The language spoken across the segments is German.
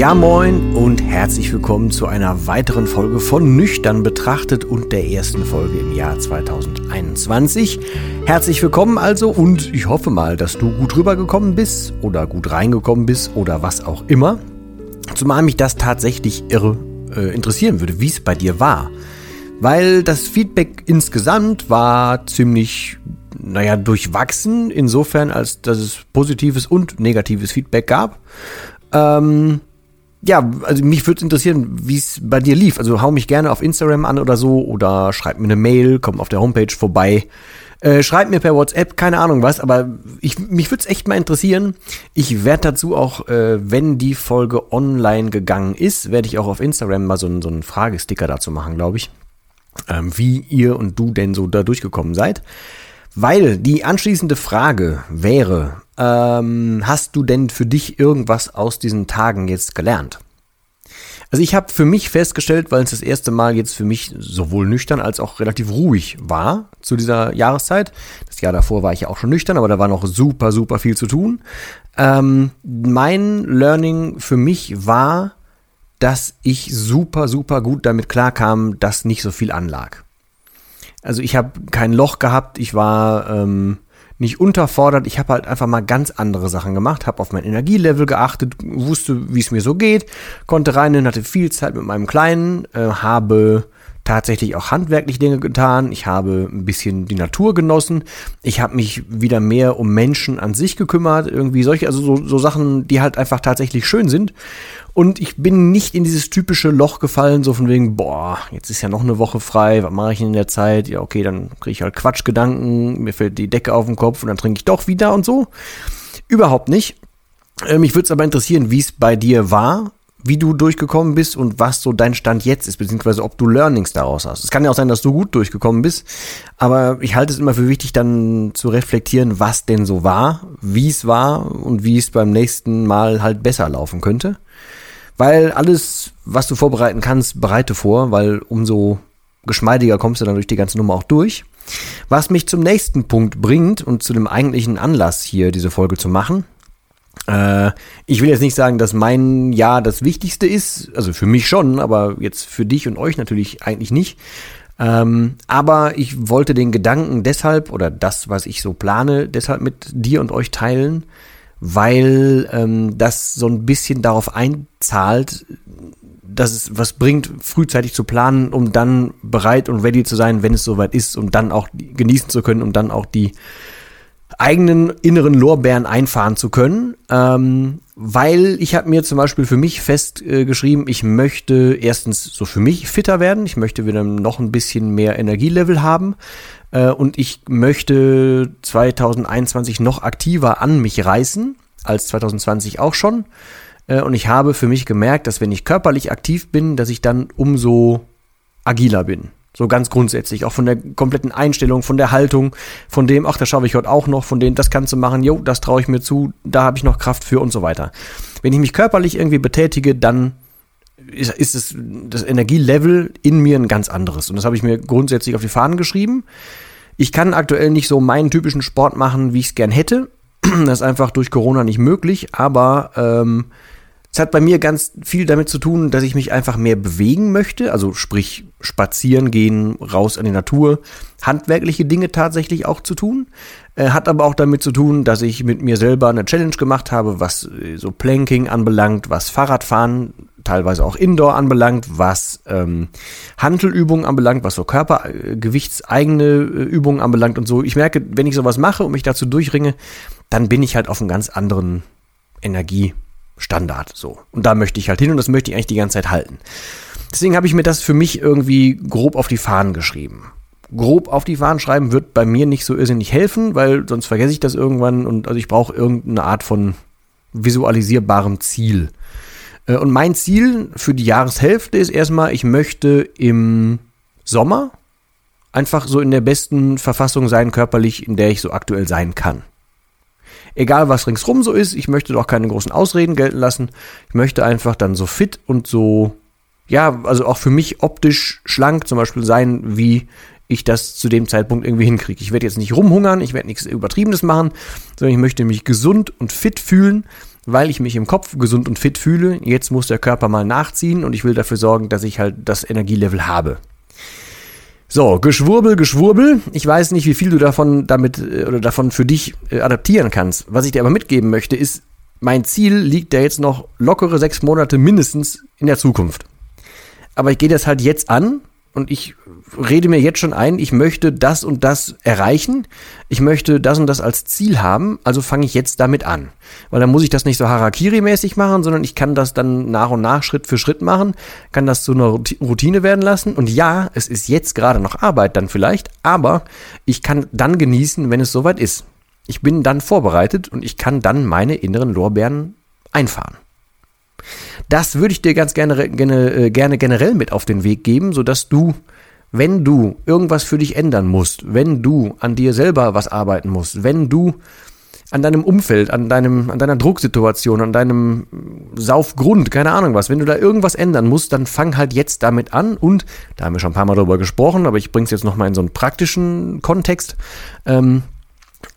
Ja moin und herzlich willkommen zu einer weiteren Folge von Nüchtern betrachtet und der ersten Folge im Jahr 2021. Herzlich willkommen also und ich hoffe mal, dass du gut rübergekommen bist oder gut reingekommen bist oder was auch immer. Zumal mich das tatsächlich irre äh, interessieren würde, wie es bei dir war. Weil das Feedback insgesamt war ziemlich naja, durchwachsen, insofern, als dass es positives und negatives Feedback gab. Ähm, ja, also mich würde interessieren, wie es bei dir lief. Also hau mich gerne auf Instagram an oder so oder schreib mir eine Mail, komm auf der Homepage vorbei. Äh, schreib mir per WhatsApp, keine Ahnung was, aber ich, mich würde es echt mal interessieren. Ich werde dazu auch, äh, wenn die Folge online gegangen ist, werde ich auch auf Instagram mal so, einen so einen Fragesticker dazu machen, glaube ich. Ähm, wie ihr und du denn so da durchgekommen seid. Weil die anschließende Frage wäre, ähm, hast du denn für dich irgendwas aus diesen Tagen jetzt gelernt? Also ich habe für mich festgestellt, weil es das erste Mal jetzt für mich sowohl nüchtern als auch relativ ruhig war zu dieser Jahreszeit. Das Jahr davor war ich ja auch schon nüchtern, aber da war noch super, super viel zu tun. Ähm, mein Learning für mich war, dass ich super, super gut damit klarkam, dass nicht so viel anlag. Also ich habe kein Loch gehabt, ich war ähm, nicht unterfordert, ich habe halt einfach mal ganz andere Sachen gemacht, habe auf mein Energielevel geachtet, wusste, wie es mir so geht, konnte rein, hatte viel Zeit mit meinem Kleinen, äh, habe tatsächlich auch handwerklich Dinge getan. Ich habe ein bisschen die Natur genossen. Ich habe mich wieder mehr um Menschen an sich gekümmert. Irgendwie solche, also so, so Sachen, die halt einfach tatsächlich schön sind. Und ich bin nicht in dieses typische Loch gefallen, so von wegen, boah, jetzt ist ja noch eine Woche frei, was mache ich in der Zeit? Ja, okay, dann kriege ich halt Quatschgedanken, mir fällt die Decke auf den Kopf und dann trinke ich doch wieder und so. Überhaupt nicht. Äh, mich würde es aber interessieren, wie es bei dir war wie du durchgekommen bist und was so dein Stand jetzt ist, beziehungsweise ob du Learnings daraus hast. Es kann ja auch sein, dass du gut durchgekommen bist, aber ich halte es immer für wichtig, dann zu reflektieren, was denn so war, wie es war und wie es beim nächsten Mal halt besser laufen könnte. Weil alles, was du vorbereiten kannst, bereite vor, weil umso geschmeidiger kommst du dann durch die ganze Nummer auch durch. Was mich zum nächsten Punkt bringt und zu dem eigentlichen Anlass hier diese Folge zu machen, äh, ich will jetzt nicht sagen, dass mein Jahr das Wichtigste ist, also für mich schon, aber jetzt für dich und euch natürlich eigentlich nicht. Ähm, aber ich wollte den Gedanken deshalb oder das, was ich so plane, deshalb mit dir und euch teilen, weil ähm, das so ein bisschen darauf einzahlt, dass es was bringt, frühzeitig zu planen, um dann bereit und ready zu sein, wenn es soweit ist und dann auch genießen zu können und dann auch die eigenen inneren Lorbeeren einfahren zu können, ähm, weil ich habe mir zum Beispiel für mich festgeschrieben, äh, ich möchte erstens so für mich fitter werden, ich möchte wieder noch ein bisschen mehr Energielevel haben äh, und ich möchte 2021 noch aktiver an mich reißen als 2020 auch schon. Äh, und ich habe für mich gemerkt, dass wenn ich körperlich aktiv bin, dass ich dann umso agiler bin. So ganz grundsätzlich, auch von der kompletten Einstellung, von der Haltung, von dem, ach, das schaffe ich heute auch noch, von dem, das kannst du machen, jo, das traue ich mir zu, da habe ich noch Kraft für und so weiter. Wenn ich mich körperlich irgendwie betätige, dann ist, ist es das Energielevel in mir ein ganz anderes. Und das habe ich mir grundsätzlich auf die Fahnen geschrieben. Ich kann aktuell nicht so meinen typischen Sport machen, wie ich es gern hätte. Das ist einfach durch Corona nicht möglich, aber ähm, es hat bei mir ganz viel damit zu tun, dass ich mich einfach mehr bewegen möchte, also sprich spazieren gehen, raus in die Natur, handwerkliche Dinge tatsächlich auch zu tun. Äh, hat aber auch damit zu tun, dass ich mit mir selber eine Challenge gemacht habe, was äh, so Planking anbelangt, was Fahrradfahren teilweise auch Indoor anbelangt, was ähm, Handelübungen anbelangt, was so körpergewichtseigene äh, Übungen anbelangt und so. Ich merke, wenn ich sowas mache und mich dazu durchringe, dann bin ich halt auf einem ganz anderen Energiestandard. So. Und da möchte ich halt hin und das möchte ich eigentlich die ganze Zeit halten. Deswegen habe ich mir das für mich irgendwie grob auf die Fahnen geschrieben. Grob auf die Fahnen schreiben wird bei mir nicht so irrsinnig helfen, weil sonst vergesse ich das irgendwann und also ich brauche irgendeine Art von visualisierbarem Ziel. Äh, und mein Ziel für die Jahreshälfte ist erstmal, ich möchte im Sommer einfach so in der besten Verfassung sein, körperlich, in der ich so aktuell sein kann. Egal was ringsrum so ist, ich möchte doch keine großen Ausreden gelten lassen. Ich möchte einfach dann so fit und so ja, also auch für mich optisch schlank zum Beispiel sein, wie ich das zu dem Zeitpunkt irgendwie hinkriege. Ich werde jetzt nicht rumhungern, ich werde nichts Übertriebenes machen, sondern ich möchte mich gesund und fit fühlen, weil ich mich im Kopf gesund und fit fühle. Jetzt muss der Körper mal nachziehen und ich will dafür sorgen, dass ich halt das Energielevel habe. So, Geschwurbel, Geschwurbel. Ich weiß nicht, wie viel du davon damit äh, oder davon für dich äh, adaptieren kannst. Was ich dir aber mitgeben möchte, ist, mein Ziel liegt ja jetzt noch lockere sechs Monate mindestens in der Zukunft aber ich gehe das halt jetzt an und ich rede mir jetzt schon ein, ich möchte das und das erreichen, ich möchte das und das als Ziel haben, also fange ich jetzt damit an. Weil dann muss ich das nicht so Harakiri-mäßig machen, sondern ich kann das dann nach und nach Schritt für Schritt machen, kann das zu einer Routine werden lassen. Und ja, es ist jetzt gerade noch Arbeit dann vielleicht, aber ich kann dann genießen, wenn es soweit ist. Ich bin dann vorbereitet und ich kann dann meine inneren Lorbeeren einfahren. Das würde ich dir ganz gerne, gerne, äh, gerne generell mit auf den Weg geben, sodass du, wenn du irgendwas für dich ändern musst, wenn du an dir selber was arbeiten musst, wenn du an deinem Umfeld, an deinem, an deiner Drucksituation, an deinem Saufgrund, keine Ahnung was, wenn du da irgendwas ändern musst, dann fang halt jetzt damit an und, da haben wir schon ein paar Mal drüber gesprochen, aber ich bring's jetzt nochmal in so einen praktischen Kontext, ähm,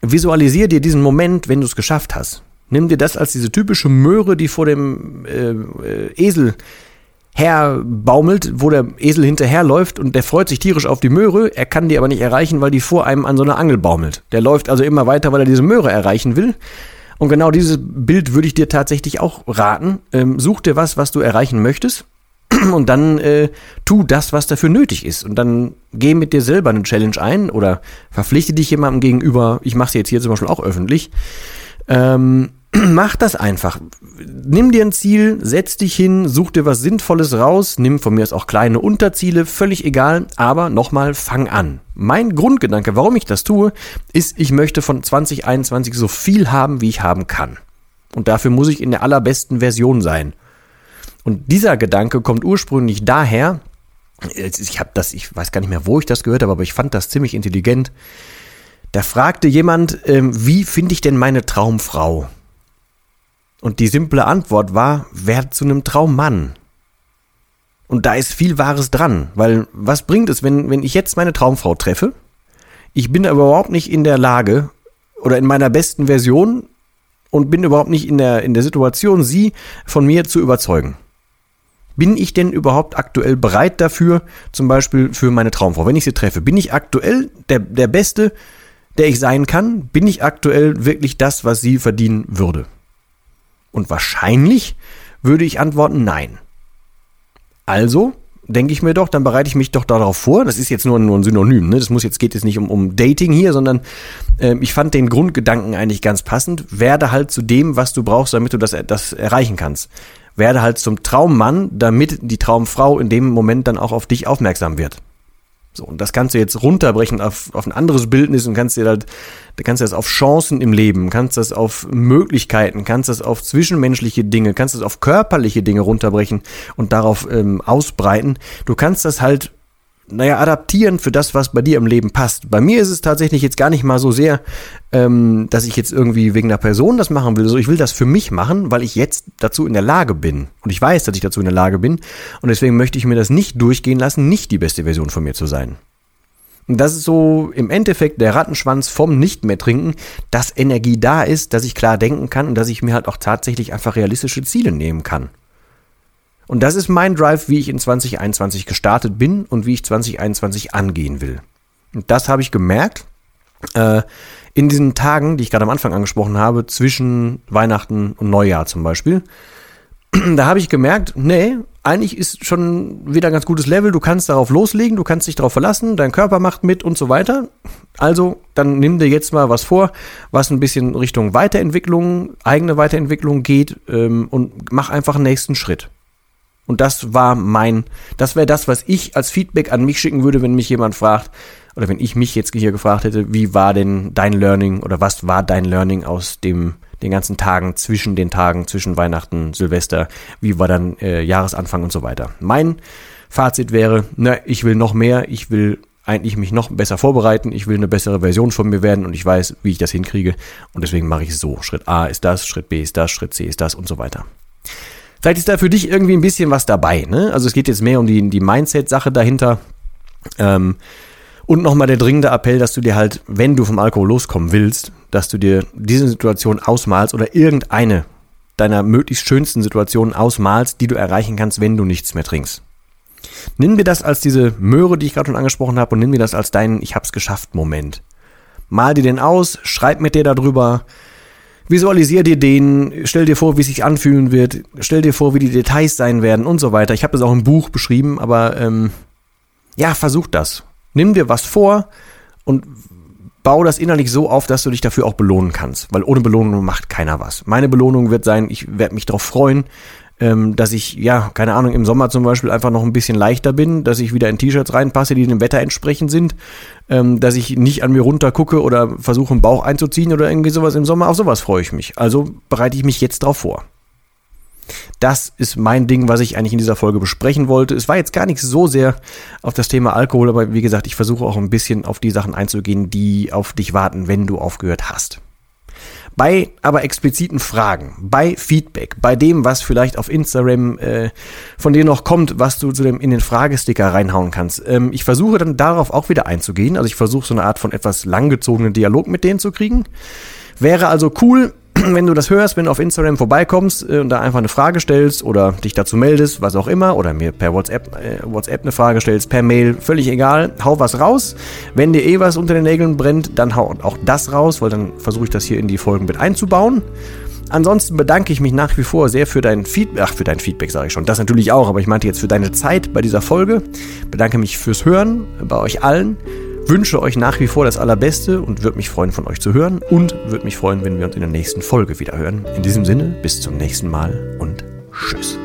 visualisier dir diesen Moment, wenn du es geschafft hast. Nimm dir das als diese typische Möhre, die vor dem äh, äh, Esel herbaumelt, wo der Esel hinterherläuft und der freut sich tierisch auf die Möhre. Er kann die aber nicht erreichen, weil die vor einem an so einer Angel baumelt. Der läuft also immer weiter, weil er diese Möhre erreichen will. Und genau dieses Bild würde ich dir tatsächlich auch raten. Ähm, such dir was, was du erreichen möchtest. Und dann äh, tu das, was dafür nötig ist. Und dann geh mit dir selber eine Challenge ein oder verpflichte dich jemandem gegenüber. Ich mache es jetzt hier zum Beispiel auch öffentlich. Ähm, mach das einfach. Nimm dir ein Ziel, setz dich hin, such dir was Sinnvolles raus, nimm von mir aus auch kleine Unterziele, völlig egal, aber nochmal fang an. Mein Grundgedanke, warum ich das tue, ist, ich möchte von 2021 so viel haben, wie ich haben kann. Und dafür muss ich in der allerbesten Version sein. Und dieser Gedanke kommt ursprünglich daher, ich habe das, ich weiß gar nicht mehr, wo ich das gehört habe, aber ich fand das ziemlich intelligent. Da fragte jemand, ähm, wie finde ich denn meine Traumfrau? Und die simple Antwort war, werd zu einem Traummann. Und da ist viel Wahres dran, weil was bringt es, wenn, wenn ich jetzt meine Traumfrau treffe, ich bin aber überhaupt nicht in der Lage oder in meiner besten Version und bin überhaupt nicht in der, in der Situation, sie von mir zu überzeugen. Bin ich denn überhaupt aktuell bereit dafür, zum Beispiel für meine Traumfrau, wenn ich sie treffe? Bin ich aktuell der, der Beste, der ich sein kann? Bin ich aktuell wirklich das, was sie verdienen würde? Und wahrscheinlich würde ich antworten nein. Also denke ich mir doch, dann bereite ich mich doch darauf vor. Das ist jetzt nur, nur ein Synonym. Ne? Das muss jetzt geht jetzt nicht um, um Dating hier, sondern äh, ich fand den Grundgedanken eigentlich ganz passend. Werde halt zu dem, was du brauchst, damit du das, das erreichen kannst. Werde halt zum Traummann, damit die Traumfrau in dem Moment dann auch auf dich aufmerksam wird. So, und das kannst du jetzt runterbrechen auf, auf ein anderes Bildnis und kannst dir halt, da kannst du das auf Chancen im Leben, kannst das auf Möglichkeiten, kannst das auf zwischenmenschliche Dinge, kannst das auf körperliche Dinge runterbrechen und darauf ähm, ausbreiten. Du kannst das halt naja, adaptieren für das, was bei dir im Leben passt. Bei mir ist es tatsächlich jetzt gar nicht mal so sehr, ähm, dass ich jetzt irgendwie wegen einer Person das machen will. So, ich will das für mich machen, weil ich jetzt dazu in der Lage bin. Und ich weiß, dass ich dazu in der Lage bin. Und deswegen möchte ich mir das nicht durchgehen lassen, nicht die beste Version von mir zu sein. Und das ist so im Endeffekt der Rattenschwanz vom Nicht mehr trinken, dass Energie da ist, dass ich klar denken kann und dass ich mir halt auch tatsächlich einfach realistische Ziele nehmen kann. Und das ist mein Drive, wie ich in 2021 gestartet bin und wie ich 2021 angehen will. Und das habe ich gemerkt äh, in diesen Tagen, die ich gerade am Anfang angesprochen habe, zwischen Weihnachten und Neujahr zum Beispiel. Da habe ich gemerkt, nee, eigentlich ist schon wieder ein ganz gutes Level, du kannst darauf loslegen, du kannst dich darauf verlassen, dein Körper macht mit und so weiter. Also, dann nimm dir jetzt mal was vor, was ein bisschen Richtung Weiterentwicklung, eigene Weiterentwicklung geht ähm, und mach einfach einen nächsten Schritt. Und das war mein, das wäre das, was ich als Feedback an mich schicken würde, wenn mich jemand fragt, oder wenn ich mich jetzt hier gefragt hätte, wie war denn dein Learning oder was war dein Learning aus dem den ganzen Tagen zwischen den Tagen, zwischen Weihnachten, Silvester, wie war dann äh, Jahresanfang und so weiter. Mein Fazit wäre, na, ich will noch mehr, ich will eigentlich mich noch besser vorbereiten, ich will eine bessere Version von mir werden und ich weiß, wie ich das hinkriege und deswegen mache ich es so. Schritt A ist das, Schritt B ist das, Schritt C ist das und so weiter. Vielleicht ist da für dich irgendwie ein bisschen was dabei, ne? Also es geht jetzt mehr um die, die Mindset-Sache dahinter. Ähm, und nochmal der dringende Appell, dass du dir halt, wenn du vom Alkohol loskommen willst, dass du dir diese Situation ausmalst oder irgendeine deiner möglichst schönsten Situationen ausmalst, die du erreichen kannst, wenn du nichts mehr trinkst. Nimm dir das als diese Möhre, die ich gerade schon angesprochen habe, und nimm dir das als deinen Ich hab's geschafft Moment. Mal dir den aus, schreib mit dir darüber, visualisier dir den, stell dir vor, wie es sich anfühlen wird, stell dir vor, wie die Details sein werden und so weiter. Ich habe das auch im Buch beschrieben, aber ähm, ja, versuch das. Nimm dir was vor und bau das innerlich so auf, dass du dich dafür auch belohnen kannst. Weil ohne Belohnung macht keiner was. Meine Belohnung wird sein, ich werde mich darauf freuen, ähm, dass ich, ja, keine Ahnung, im Sommer zum Beispiel einfach noch ein bisschen leichter bin, dass ich wieder in T-Shirts reinpasse, die dem Wetter entsprechend sind, ähm, dass ich nicht an mir runter gucke oder versuche, einen Bauch einzuziehen oder irgendwie sowas im Sommer. Auf sowas freue ich mich. Also bereite ich mich jetzt drauf vor. Das ist mein Ding, was ich eigentlich in dieser Folge besprechen wollte. Es war jetzt gar nicht so sehr auf das Thema Alkohol, aber wie gesagt, ich versuche auch ein bisschen auf die Sachen einzugehen, die auf dich warten, wenn du aufgehört hast. Bei aber expliziten Fragen, bei Feedback, bei dem, was vielleicht auf Instagram äh, von dir noch kommt, was du zu dem in den Fragesticker reinhauen kannst. Ähm, ich versuche dann darauf auch wieder einzugehen. Also ich versuche so eine Art von etwas langgezogenen Dialog mit denen zu kriegen. Wäre also cool, wenn du das hörst, wenn du auf Instagram vorbeikommst äh, und da einfach eine Frage stellst oder dich dazu meldest, was auch immer, oder mir per WhatsApp, äh, WhatsApp eine Frage stellst, per Mail, völlig egal, hau was raus. Wenn dir eh was unter den Nägeln brennt, dann hau auch das raus, weil dann versuche ich das hier in die Folgen mit einzubauen. Ansonsten bedanke ich mich nach wie vor sehr für dein Feedback, ach, für dein Feedback sage ich schon, das natürlich auch, aber ich meinte jetzt für deine Zeit bei dieser Folge. Bedanke mich fürs Hören bei euch allen wünsche euch nach wie vor das Allerbeste und würde mich freuen, von euch zu hören und würde mich freuen, wenn wir uns in der nächsten Folge wieder hören. In diesem Sinne, bis zum nächsten Mal und tschüss.